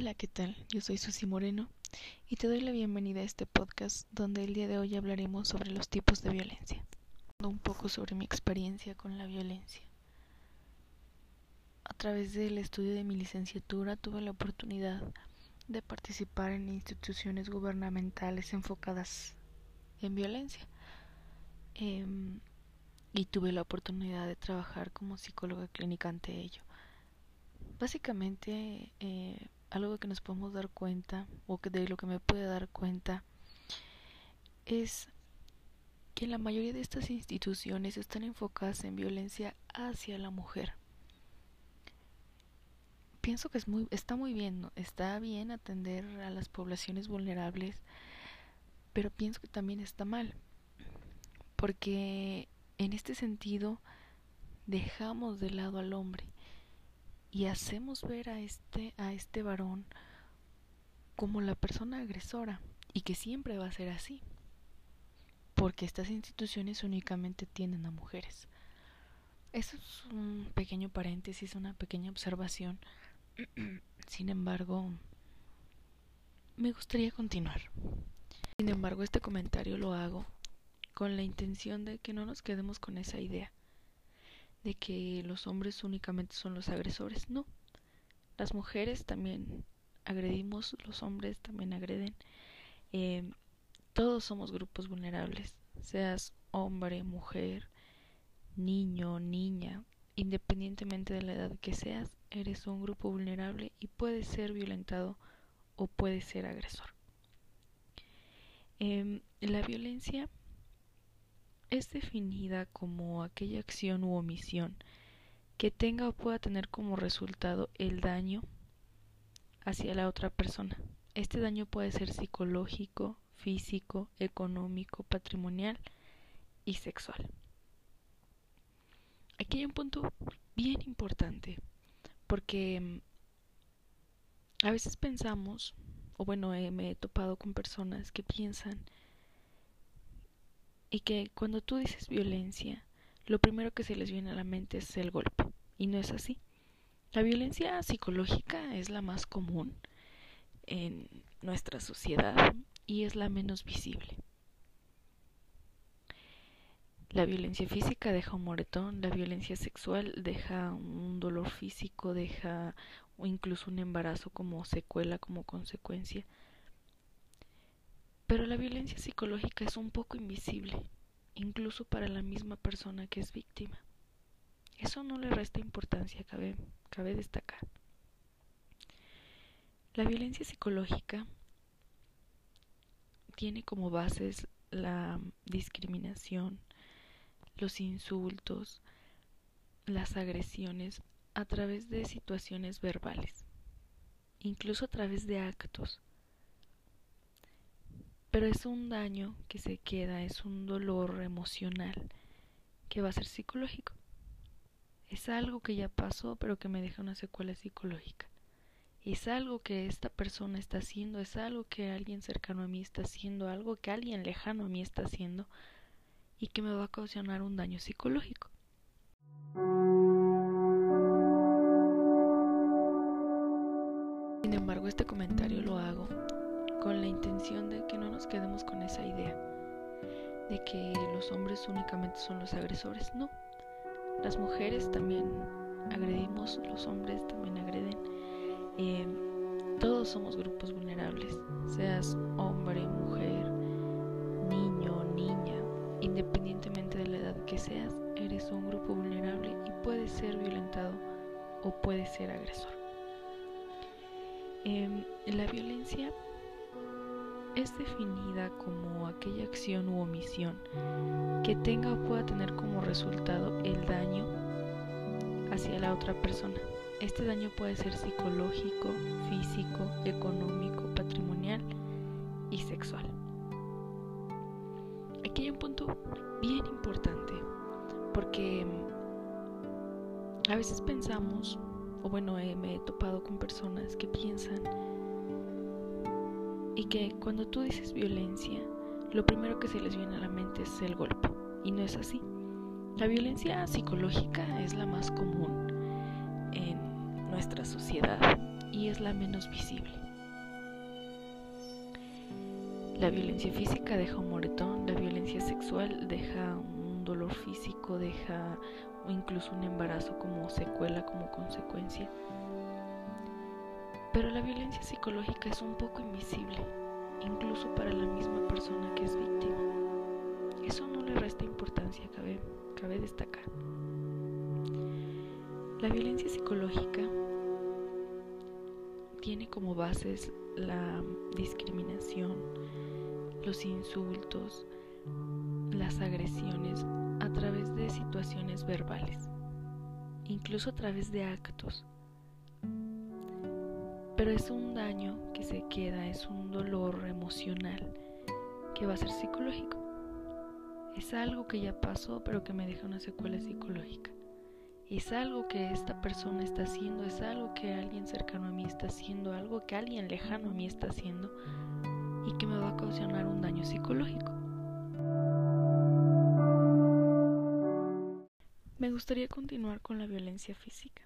Hola, ¿qué tal? Yo soy Susi Moreno y te doy la bienvenida a este podcast donde el día de hoy hablaremos sobre los tipos de violencia. Un poco sobre mi experiencia con la violencia. A través del estudio de mi licenciatura tuve la oportunidad de participar en instituciones gubernamentales enfocadas en violencia. Em, y tuve la oportunidad de trabajar como psicóloga clínica ante ello. Básicamente, eh, algo que nos podemos dar cuenta, o que de lo que me puede dar cuenta, es que la mayoría de estas instituciones están enfocadas en violencia hacia la mujer. Pienso que es muy, está muy bien, está bien atender a las poblaciones vulnerables, pero pienso que también está mal, porque en este sentido dejamos de lado al hombre y hacemos ver a este a este varón como la persona agresora y que siempre va a ser así porque estas instituciones únicamente tienen a mujeres. Eso es un pequeño paréntesis una pequeña observación. Sin embargo me gustaría continuar. Sin embargo este comentario lo hago con la intención de que no nos quedemos con esa idea de que los hombres únicamente son los agresores. No, las mujeres también agredimos, los hombres también agreden. Eh, todos somos grupos vulnerables, seas hombre, mujer, niño, niña, independientemente de la edad que seas, eres un grupo vulnerable y puedes ser violentado o puedes ser agresor. Eh, la violencia es definida como aquella acción u omisión que tenga o pueda tener como resultado el daño hacia la otra persona. Este daño puede ser psicológico, físico, económico, patrimonial y sexual. Aquí hay un punto bien importante, porque mm, a veces pensamos, o bueno, me he topado con personas que piensan y que cuando tú dices violencia, lo primero que se les viene a la mente es el golpe, y no es así. La violencia psicológica es la más común en nuestra sociedad y es la menos visible. La violencia física deja un moretón, la violencia sexual deja un dolor físico, deja incluso un embarazo como secuela, como consecuencia. Pero la violencia psicológica es un poco invisible, incluso para la misma persona que es víctima. Eso no le resta importancia, cabe, destacar. La violencia psicológica tiene como bases la discriminación, los insultos, las agresiones a través de situaciones verbales, incluso a través de actos pero es un daño que se queda, es un dolor emocional que va a ser psicológico. Es algo que ya pasó, pero que me deja una secuela psicológica. Es algo que esta persona está haciendo, es algo que alguien cercano a mí está haciendo, algo que alguien lejano a mí está haciendo y que me va a ocasionar un daño psicológico. Sin embargo, este comentario lo hago con la intención de que no nos quedemos con esa idea de que los hombres únicamente son los agresores. No, las mujeres también agredimos, los hombres también agreden. Eh, todos somos grupos vulnerables, seas hombre, mujer, niño, niña, independientemente de la edad que seas, eres un grupo vulnerable y puedes ser violentado o puedes ser agresor. Eh, la violencia es definida como aquella acción u omisión que tenga o pueda tener como resultado el daño hacia la otra persona. Este daño puede ser psicológico, físico, económico, patrimonial y sexual. Aquí hay un punto bien importante porque a veces pensamos, o bueno, eh, me he topado con personas que piensan y que cuando tú dices violencia, lo primero que se les viene a la mente es el golpe, y no es así. La violencia psicológica es la más común en nuestra sociedad y es la menos visible. La violencia física deja un moretón, la violencia sexual deja un dolor físico, deja incluso un embarazo como secuela, como consecuencia. Pero la violencia psicológica es un poco invisible, incluso para la misma persona que es víctima. Eso no le resta importancia, cabe, destacar. La violencia psicológica tiene como bases la discriminación, los insultos, las agresiones a través de situaciones verbales, incluso a través de actos. Pero es un daño que se queda, es un dolor emocional que va a ser psicológico. Es algo que ya pasó pero que me deja una secuela psicológica. Es algo que esta persona está haciendo, es algo que alguien cercano a mí está haciendo, algo que alguien lejano a mí está haciendo y que me va a ocasionar un daño psicológico. Me gustaría continuar con la violencia física,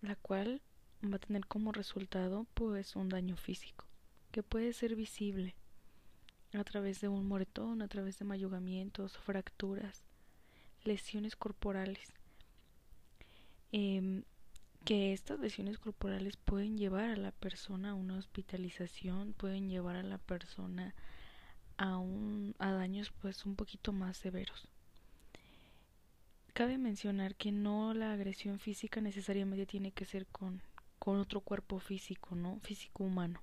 la cual va a tener como resultado pues un daño físico, que puede ser visible a través de un moretón, a través de mayugamientos, fracturas, lesiones corporales. Em, que estas lesiones corporales pueden llevar a la persona a una hospitalización, pueden llevar a la persona a, un, a daños pues un poquito más severos. Cabe mencionar que no la agresión física necesariamente tiene que ser con, con otro cuerpo físico, ¿no? Físico humano,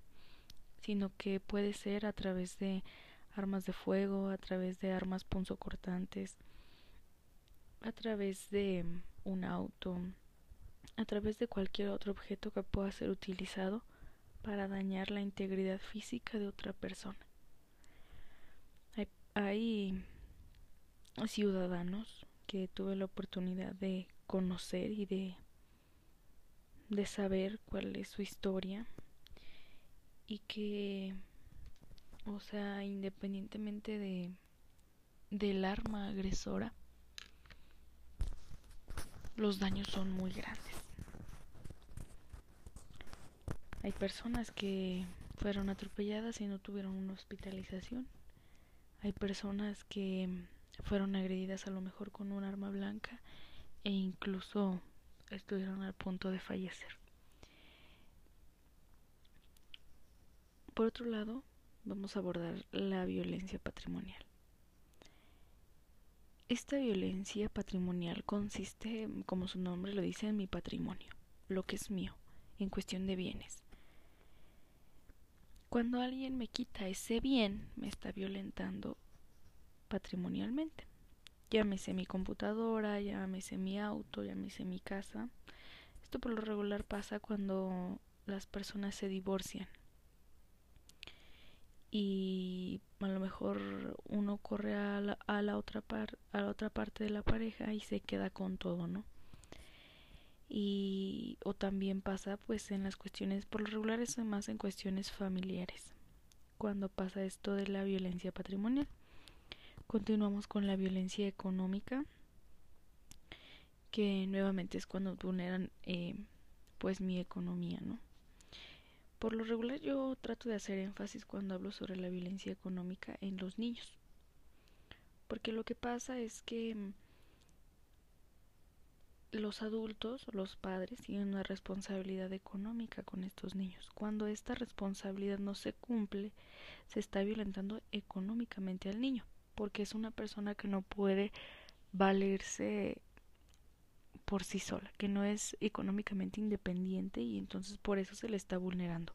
sino que puede ser a través de armas de fuego, a través de armas punzocortantes, a través de un auto, a través de cualquier otro objeto que pueda ser utilizado para dañar la integridad física de otra persona. Hay, ciudadanos que tuve la oportunidad de conocer y de, de saber cuál es su historia y que, o sea, independientemente de del arma agresora, los daños son muy grandes. Hay personas que fueron atropelladas y no tuvieron una hospitalización. Hay personas que fueron agredidas a lo mejor con un arma blanca e incluso estuvieron al punto de fallecer. Por otro lado, vamos a abordar la violencia patrimonial. Esta violencia patrimonial consiste, como su nombre lo dice, en mi patrimonio, lo que es mío, en cuestión de bienes. Cuando alguien me quita ese bien, me está violentando patrimonialmente. Llámese mi computadora, llámese mi auto, llámese mi casa. Esto por lo regular pasa cuando las personas se divorcian. Y a lo mejor uno corre a la, a la otra par, a la otra parte de la pareja y se queda con todo, ¿no? y o también pasa pues en las cuestiones por lo regular es más en cuestiones familiares cuando pasa esto de la violencia patrimonial continuamos con la violencia económica que nuevamente es cuando vulneran eh, pues mi economía no por lo regular yo trato de hacer énfasis cuando hablo sobre la violencia económica en los niños porque lo que pasa es que los adultos, los padres, tienen una responsabilidad económica con estos niños. Cuando esta responsabilidad no se cumple, se está violentando económicamente al niño, porque es una persona que no puede valerse por sí sola, que no es económicamente independiente y entonces por eso se le está vulnerando.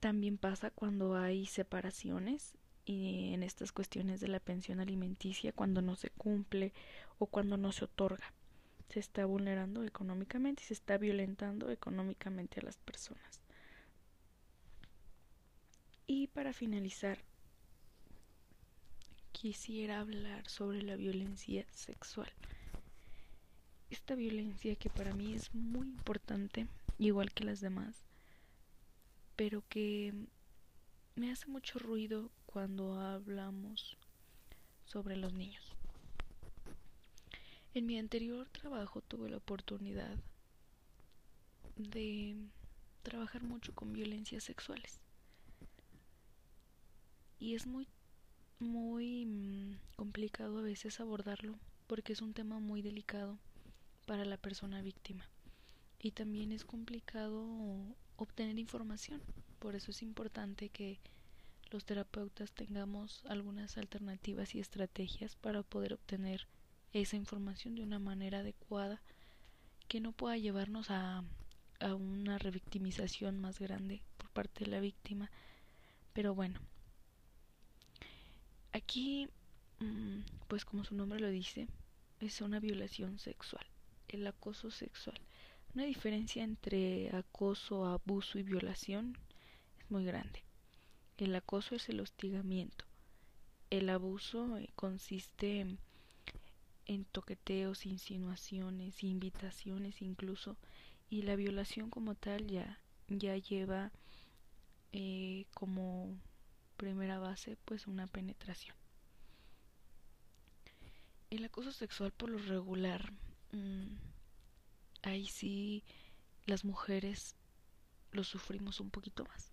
También pasa cuando hay separaciones y en estas cuestiones de la pensión alimenticia cuando no se cumple o cuando no se otorga. Se está vulnerando económicamente y se está violentando económicamente a las personas. Y para finalizar, quisiera hablar sobre la violencia sexual. Esta violencia que para mí es muy importante, igual que las demás, pero que me hace mucho ruido cuando hablamos sobre los niños. En mi anterior trabajo tuve la oportunidad de trabajar mucho con violencias sexuales. Y es muy, muy mm, complicado a veces abordarlo porque es un tema muy delicado para la persona víctima. Y también es complicado obtener información. Por eso es importante que los terapeutas tengamos algunas alternativas y estrategias para poder obtener esa información de una manera adecuada que no pueda llevarnos a, a una revictimización más grande por parte de la víctima. Pero bueno, aquí, mm, pues como su nombre lo dice, es una violación sexual, el acoso sexual. Una diferencia entre acoso, abuso y violación es muy grande. El acoso es el hostigamiento. El abuso eh, consiste en, toqueteos, insinuaciones, invitaciones incluso, y la violación como tal ya, ya lleva eh, como primera base pues una penetración. El acoso sexual por lo regular, mmm, ahí sí las mujeres lo sufrimos un poquito más.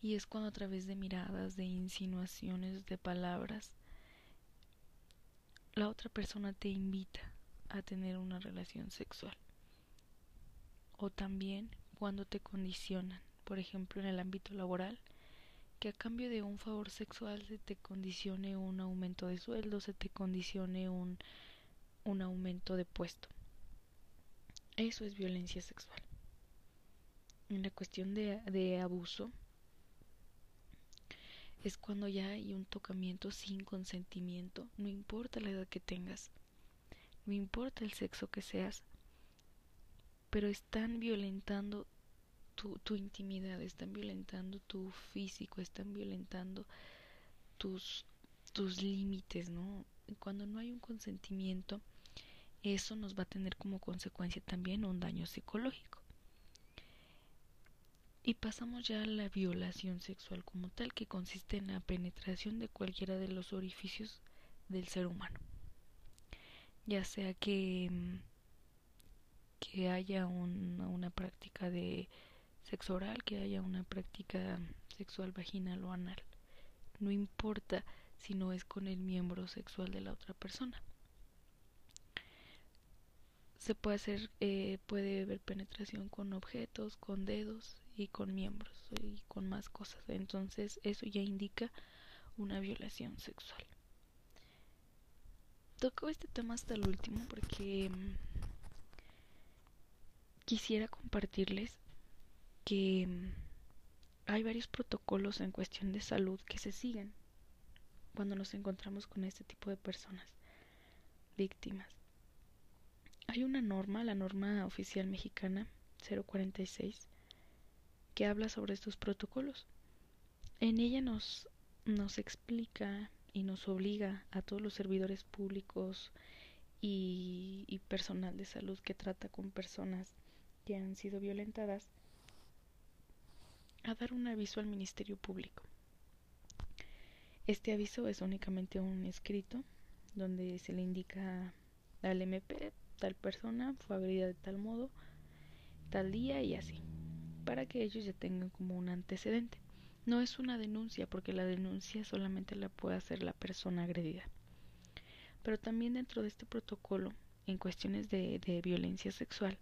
Y es cuando a través de miradas, de insinuaciones, de palabras, la otra persona te invita a tener una relación sexual. O también cuando te condicionan, por ejemplo en el ámbito laboral, que a cambio de un favor sexual se te condicione un aumento de sueldo, se te condicione un, un aumento de puesto. Eso es violencia sexual. En la cuestión de, de abuso, es cuando ya hay un tocamiento sin consentimiento, no importa la edad que tengas, no importa el sexo que seas, pero están violentando tu, tu intimidad, están violentando tu físico, están violentando tus, tus límites, ¿no? Cuando no hay un consentimiento, eso nos va a tener como consecuencia también un daño psicológico. Y pasamos ya a la violación sexual como tal, que consiste en la penetración de cualquiera de los orificios del ser humano. Ya sea que, mm, que haya una práctica de sexo oral, que haya una práctica sexual vaginal o anal. No importa si no es con el miembro sexual de la otra persona. Se puede hacer, eh, puede haber penetración con objetos, con dedos, y con miembros y con más cosas. Entonces eso ya indica una violación sexual. Toco este tema hasta el último porque mm, quisiera compartirles que mm, hay varios protocolos en cuestión de salud que se siguen cuando nos encontramos con este tipo de personas víctimas. Hay una norma, la norma oficial mexicana 046, que habla sobre estos protocolos. En ella nos, nos explica y nos obliga a todos los servidores públicos y, y personal de salud que trata con personas que han sido violentadas a dar un aviso al Ministerio Público. Este aviso es únicamente un escrito donde se le indica al MP tal persona fue agredida de tal modo, tal día y así para que ellos ya tengan como un antecedente. No es una denuncia porque la denuncia solamente la puede hacer la persona agredida. Pero también dentro de este protocolo, en cuestiones de, de violencia sexual,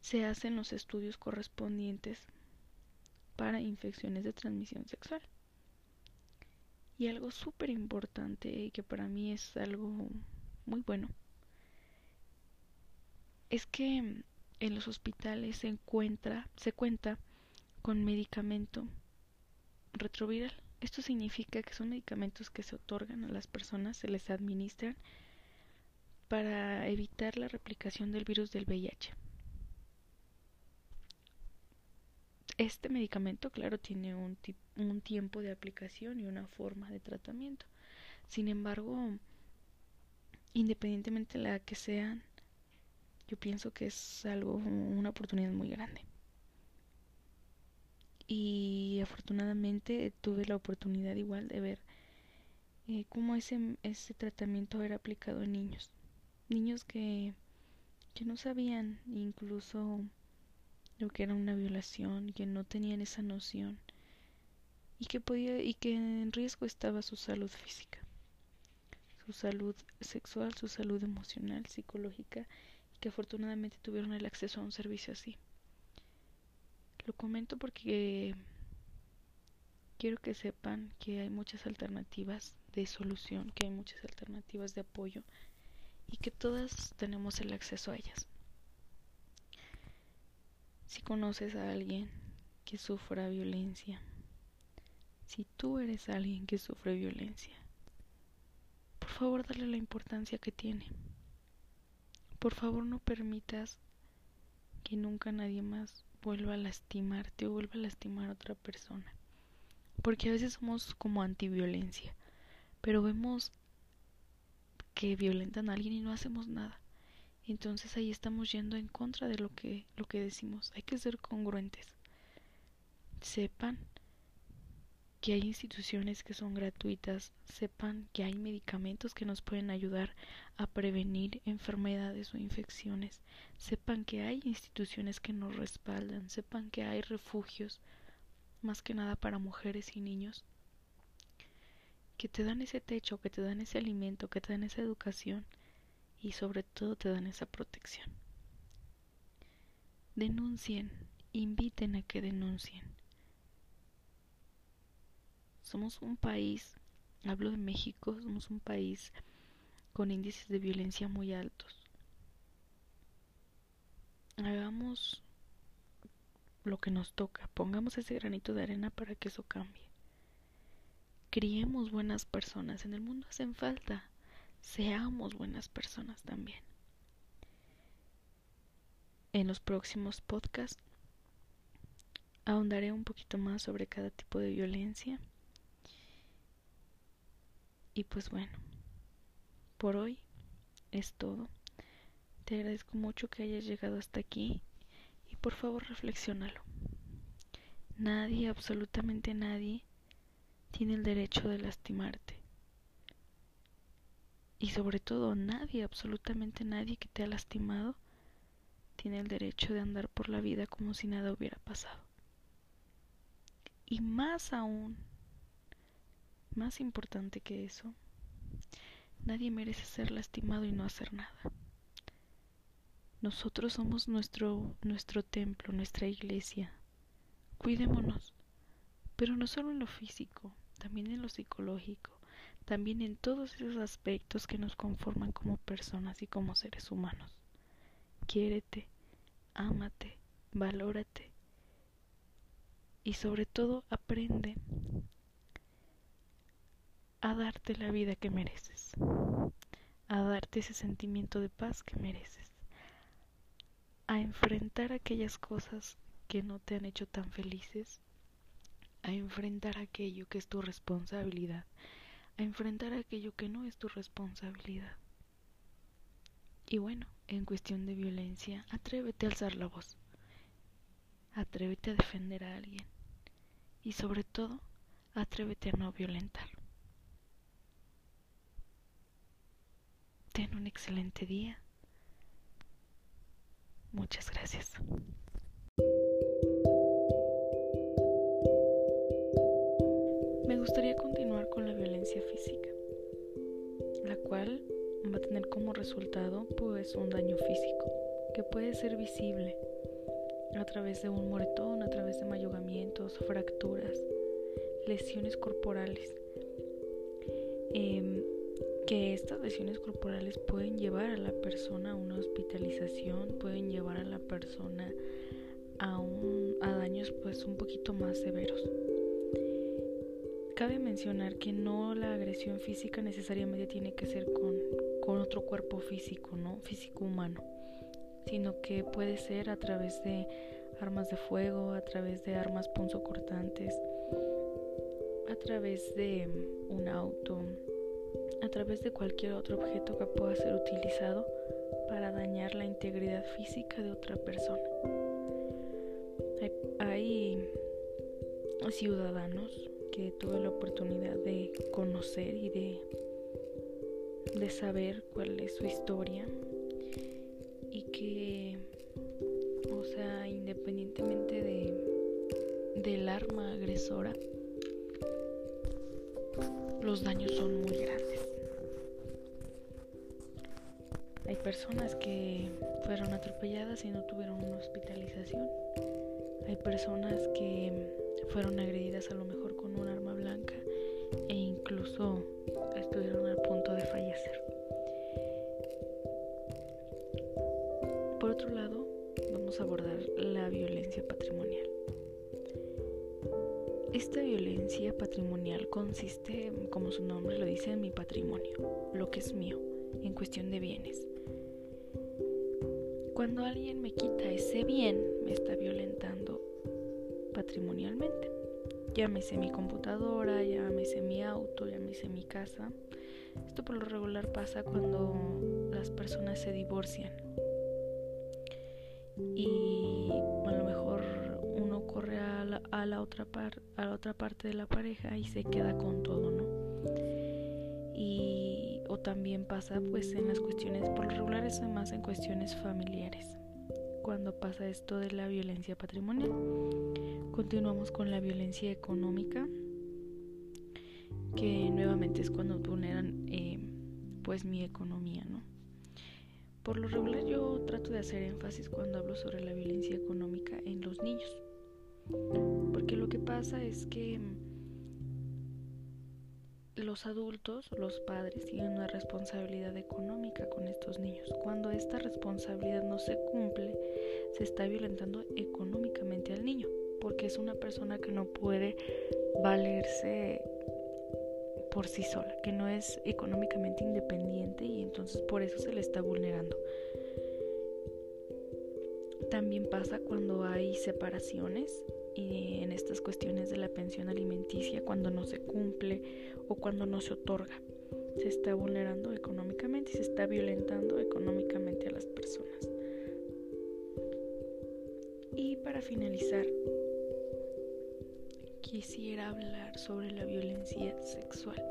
se hacen los estudios correspondientes para infecciones de transmisión sexual. Y algo súper importante y que para mí es algo muy bueno es que en los hospitales se encuentra, se cuenta con medicamento retroviral. Esto significa que son medicamentos que se otorgan a las personas, se les administran para evitar la replicación del virus del VIH. Este medicamento, claro, tiene un, un tiempo de aplicación y una forma de tratamiento. Sin embargo, independientemente de la que sean, yo pienso que es algo, una oportunidad muy grande. Y afortunadamente tuve la oportunidad igual de ver eh, cómo ese, ese tratamiento era aplicado en niños. Niños que que no sabían incluso lo que era una violación, que no tenían esa noción y que podía y que en riesgo estaba su salud física, su salud sexual, su salud emocional, psicológica y que afortunadamente tuvieron el acceso a un servicio así. Lo comento porque quiero que sepan que hay muchas alternativas de solución, que hay muchas alternativas de apoyo y que todas tenemos el acceso a ellas. Si conoces a alguien que sufra violencia, si tú eres alguien que sufre violencia, por favor dale la importancia que tiene. Por favor no permitas que nunca nadie más vuelva a lastimarte o vuelva a lastimar a otra persona. Porque a veces somos como antiviolencia, pero vemos que violentan a alguien y no hacemos nada. Entonces ahí estamos yendo en contra de lo que, lo que decimos. Hay que ser congruentes. Sepan que hay instituciones que son gratuitas, sepan que hay medicamentos que nos pueden ayudar a prevenir enfermedades o infecciones, sepan que hay instituciones que nos respaldan, sepan que hay refugios, más que nada para mujeres y niños, que te dan ese techo, que te dan ese alimento, que te dan esa educación y sobre todo te dan esa protección. Denuncien, inviten a que denuncien somos un país, hablo de México, somos un país con índices de violencia muy altos. Hagamos lo que nos toca, pongamos ese granito de arena para que eso cambie. Criemos buenas personas, en el mundo hacen falta, seamos buenas personas también. En los próximos podcasts ahondaré un poquito más sobre cada tipo de violencia y pues bueno, por hoy es todo. Te agradezco mucho que hayas llegado hasta aquí y por favor reflexiónalo. Nadie, absolutamente nadie, tiene el derecho de lastimarte. Y sobre todo nadie, absolutamente nadie que te ha lastimado, tiene el derecho de andar por la vida como si nada hubiera pasado. Y más aún, más importante que eso, nadie merece ser lastimado y no hacer nada. Nosotros somos nuestro, nuestro templo, nuestra iglesia. Cuidémonos, pero no solo en lo físico, también en lo psicológico, también en todos esos aspectos que nos conforman como personas y como seres humanos. Quiérete, ámate, valórate y sobre todo aprende a darte la vida que mereces, a darte ese sentimiento de paz que mereces, a enfrentar aquellas cosas que no te han hecho tan felices, a enfrentar aquello que es tu responsabilidad, a enfrentar aquello que no es tu responsabilidad. Y bueno, en cuestión de violencia, atrévete a alzar la voz, atrévete a defender a alguien y sobre todo, atrévete a no violentar. Ten un excelente día. Muchas gracias. Resultado pues un daño físico que puede ser visible a través de un moretón, a través de mayugamientos, fracturas, lesiones corporales. Eh, que estas lesiones corporales pueden llevar a la persona a una hospitalización, pueden llevar a la persona a, a daños pues un poquito más severos. Cabe mencionar que no la agresión física necesariamente tiene que ser con, con otro cuerpo físico, ¿no? Físico humano, sino que puede ser a través de armas de fuego, a través de armas punzocortantes, a través de un auto, a través de cualquier otro objeto que pueda ser utilizado para dañar la integridad física de otra persona. Hay, ciudadanos que tuve la oportunidad de conocer y de, de saber cuál es su historia y que, o sea, independientemente de, del arma agresora, los daños son muy grandes. Hay personas que fueron atropelladas y no tuvieron una hospitalización. Hay personas que fueron agredidas a lo mejor con un arma blanca e incluso estuvieron Violencia patrimonial consiste, como su nombre lo dice, en mi patrimonio, lo que es mío, en cuestión de bienes. Cuando alguien me quita ese bien, me está violentando patrimonialmente. Llámese mi computadora, llámese mi auto, llámese mi casa. Esto por lo regular pasa cuando las personas se divorcian. Y a la, otra, a la otra parte de la pareja y se queda con todo, ¿no? Y o también pasa pues en las cuestiones, por lo regular eso más en cuestiones familiares, cuando pasa esto de la violencia patrimonial. Continuamos con la violencia económica, que nuevamente es cuando vulneran eh, pues mi economía, ¿no? Por lo regular yo trato de hacer énfasis cuando hablo sobre la violencia económica en los niños, porque lo que pasa es que los adultos, los padres, tienen una responsabilidad económica con estos niños. Cuando esta responsabilidad no se cumple, se está violentando económicamente al niño, porque es una persona que no puede valerse por sí sola, que no es económicamente independiente y entonces por eso se le está vulnerando. También pasa cuando hay separaciones y en estas cuestiones de la pensión alimenticia cuando no se cumple o cuando no se otorga. Se está vulnerando económicamente y se está violentando económicamente a las personas. Y para finalizar, quisiera hablar sobre la violencia sexual.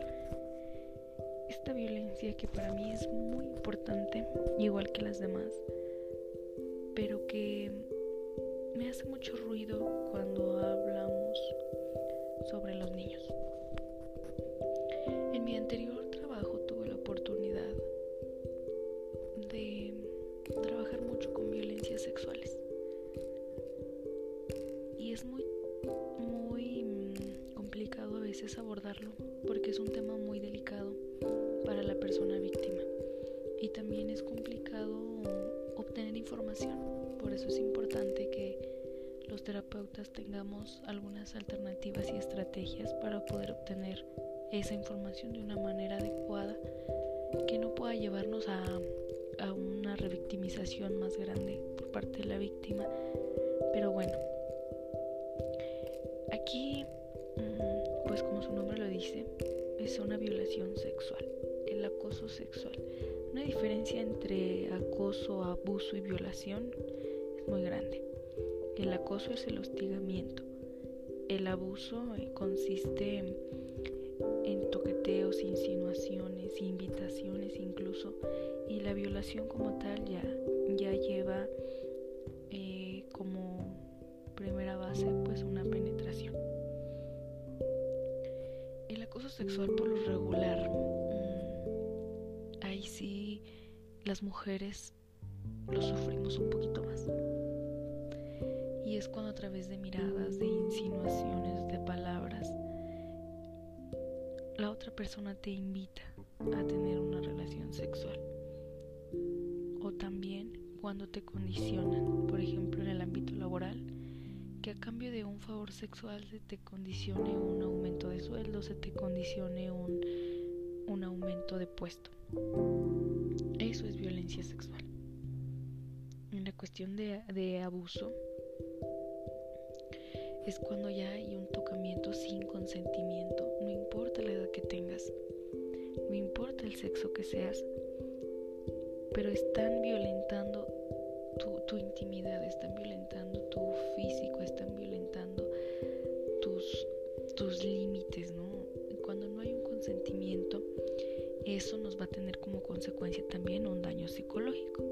Esta violencia que para mí es muy importante, igual que las demás, pero que me hace mucho ruido cuando hablamos sobre los niños. En mi anterior alternativas y estrategias para poder obtener esa información de una manera adecuada que no pueda llevarnos a, a una revictimización más grande por parte de la víctima. Pero bueno, aquí, mm, pues como su nombre lo dice, es una violación sexual, el acoso sexual. Una diferencia entre acoso, abuso y violación es muy grande. El acoso es el hostigamiento. El abuso eh, consiste en, toqueteos, insinuaciones, invitaciones incluso. Y la violación como tal ya, ya lleva eh, como primera base pues una penetración. El acoso sexual por lo regular, mm, ahí sí las mujeres lo sufrimos un poquito más. Y es cuando a través de miradas, de insinuaciones, de palabras, la otra persona te invita a tener una relación sexual. O también cuando te condicionan, por ejemplo en el ámbito laboral, que a cambio de un favor sexual se te condicione un aumento de sueldo, se te condicione un, un aumento de puesto. Eso es violencia sexual. En la cuestión de, de abuso, es cuando ya hay un tocamiento sin consentimiento, no importa la edad que tengas, no importa el sexo que seas, pero están violentando tu, intimidad, están violentando tu físico, están violentando tus, tus límites, ¿no? cuando no hay un consentimiento, eso nos va a tener como consecuencia también un daño psicológico.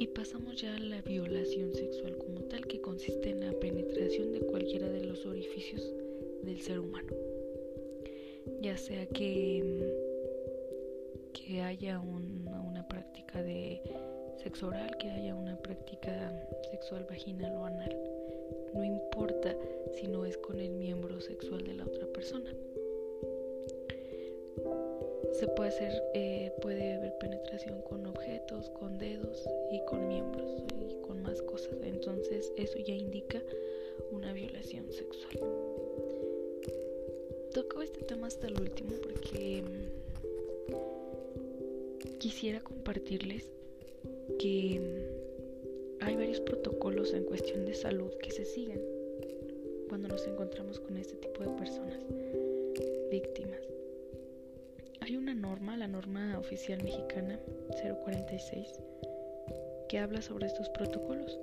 Y pasamos ya a la violación sexual como tal, que consiste en la penetración de cualquiera de los orificios del ser humano. Ya sea que, que haya una práctica de sexo oral, que haya una práctica sexual vaginal o anal. No importa si no es con el miembro sexual de la otra persona. Se puede hacer, eh, puede haber penetración con objetos, con dedos y con miembros y con más cosas. Entonces eso ya indica una violación sexual. Toco este tema hasta el último porque mm, quisiera compartirles que mm, hay varios protocolos en cuestión de salud que se siguen cuando nos encontramos con este tipo de personas víctimas. Hay una norma, la norma oficial mexicana 046, que habla sobre estos protocolos.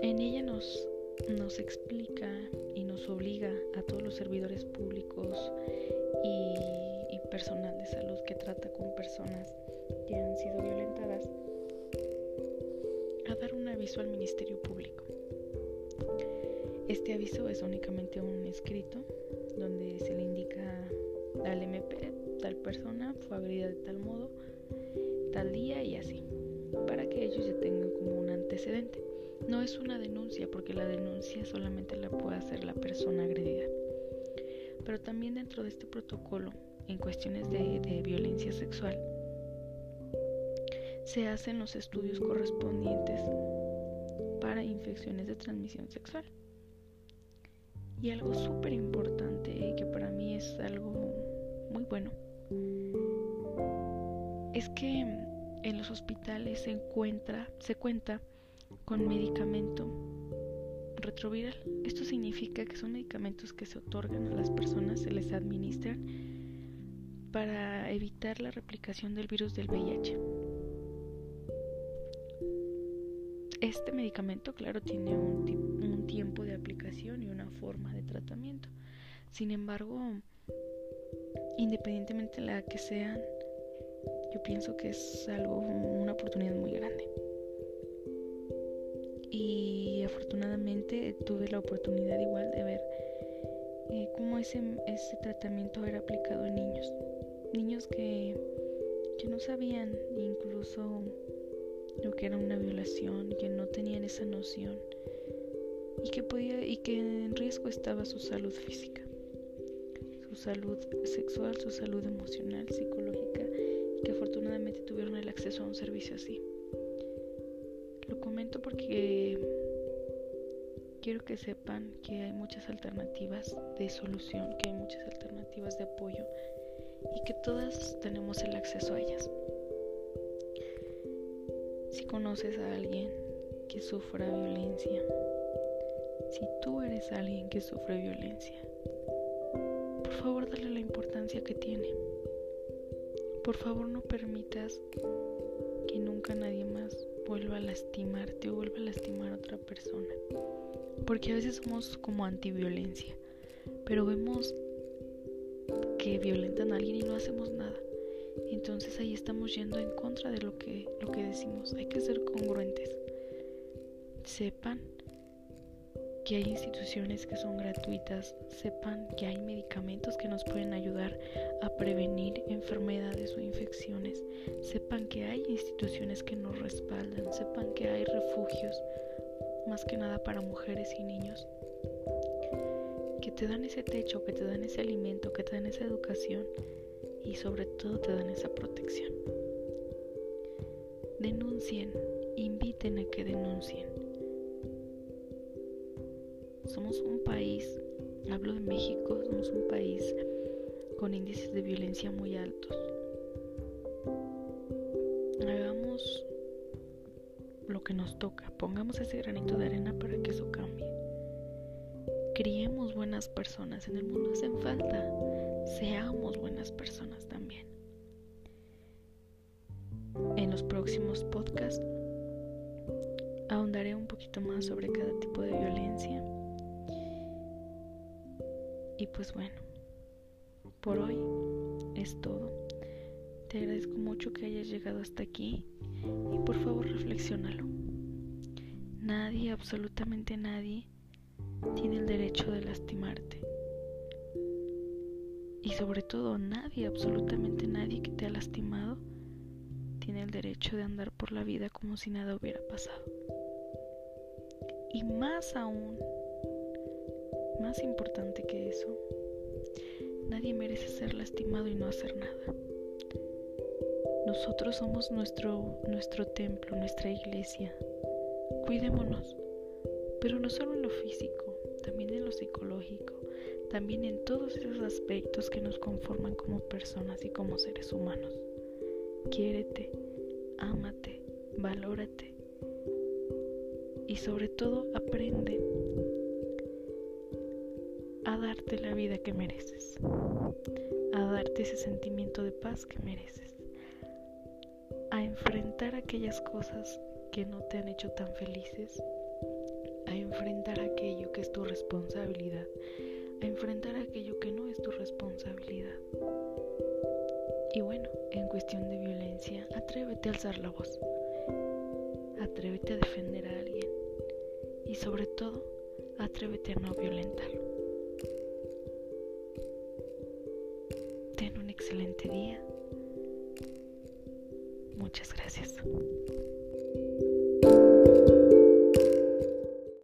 En ella nos, nos explica y nos obliga a todos los servidores públicos y, y personal de salud que trata con personas que han sido violentadas a dar un aviso al Ministerio Público. Este aviso es únicamente un escrito donde se le indica al MP tal persona fue agredida de tal modo, tal día y así, para que ellos ya tengan como un antecedente. No es una denuncia porque la denuncia solamente la puede hacer la persona agredida. Pero también dentro de este protocolo, en cuestiones de, de violencia sexual, se hacen los estudios correspondientes para infecciones de transmisión sexual. Y algo súper importante que para mí es algo muy bueno es que en los hospitales se encuentra, se cuenta con medicamento retroviral. Esto significa que son medicamentos que se otorgan a las personas, se les administran para evitar la replicación del virus del VIH. Este medicamento, claro, tiene un, tiempo de aplicación y una forma de tratamiento. Sin embargo, independientemente de la que sean, yo pienso que es algo, una oportunidad muy grande. Y afortunadamente tuve la oportunidad igual de ver eh, cómo ese, ese tratamiento era aplicado en niños. Niños que, que no sabían incluso lo que era una violación, que no tenían esa noción y que podía y que en riesgo estaba su salud física, su salud sexual, su salud emocional, psicológica, que afortunadamente tuvieron el acceso a un servicio así. Lo comento porque quiero que sepan que hay muchas alternativas de solución, que hay muchas alternativas de apoyo y que todas tenemos el acceso a ellas. Si conoces a alguien que sufra violencia, si tú eres alguien que sufre violencia, por favor dale la importancia que tiene. Por favor no permitas que nunca nadie más vuelva a lastimarte o vuelva a lastimar a otra persona. Porque a veces somos como antiviolencia, pero vemos que violentan a alguien y no hacemos nada. Entonces ahí estamos yendo en contra de lo que, lo que decimos. Hay que ser congruentes. Sepan que hay instituciones que son gratuitas, sepan que hay medicamentos que nos pueden ayudar a prevenir enfermedades o infecciones, sepan que hay instituciones que nos respaldan, sepan que hay refugios, más que nada para mujeres y niños, que te dan ese techo, que te dan ese alimento, que te dan esa educación y sobre todo te dan esa protección. Denuncien, inviten a que denuncien. Somos un país, hablo de México, somos un país con índices de violencia muy altos. Hagamos lo que nos toca, pongamos ese granito de arena para que eso cambie. Criemos buenas personas, en el mundo hacen falta seamos buenas personas también. En los próximos podcasts ahondaré un poquito más sobre cada tipo de violencia. Y pues bueno, por hoy es todo. Te agradezco mucho que hayas llegado hasta aquí Y por favor reflexiónalo. Nadie, absolutamente nadie, tiene el derecho de lastimarte. Y sobre todo nadie, absolutamente nadie que te ha lastimado, tiene el derecho de andar por la vida como si nada hubiera pasado. Y más aún, más importante que eso, nadie merece ser lastimado y no hacer nada. Nosotros somos nuestro, nuestro templo, nuestra iglesia. Cuidémonos, pero no solo en lo físico, también en lo psicológico, también en todos esos aspectos que nos conforman como personas y como seres humanos. Quiérete, ámate, valórate y sobre todo aprende a darte la vida que mereces, a darte ese sentimiento de paz que mereces, a enfrentar aquellas cosas que no te han hecho tan felices, a enfrentar aquello que es tu responsabilidad, a enfrentar aquello que no es tu responsabilidad. Y bueno, en cuestión de violencia, atrévete a alzar la voz. Atrévete a defender a alguien. Y sobre todo, atrévete a no violentarlo. Excelente día. Muchas gracias.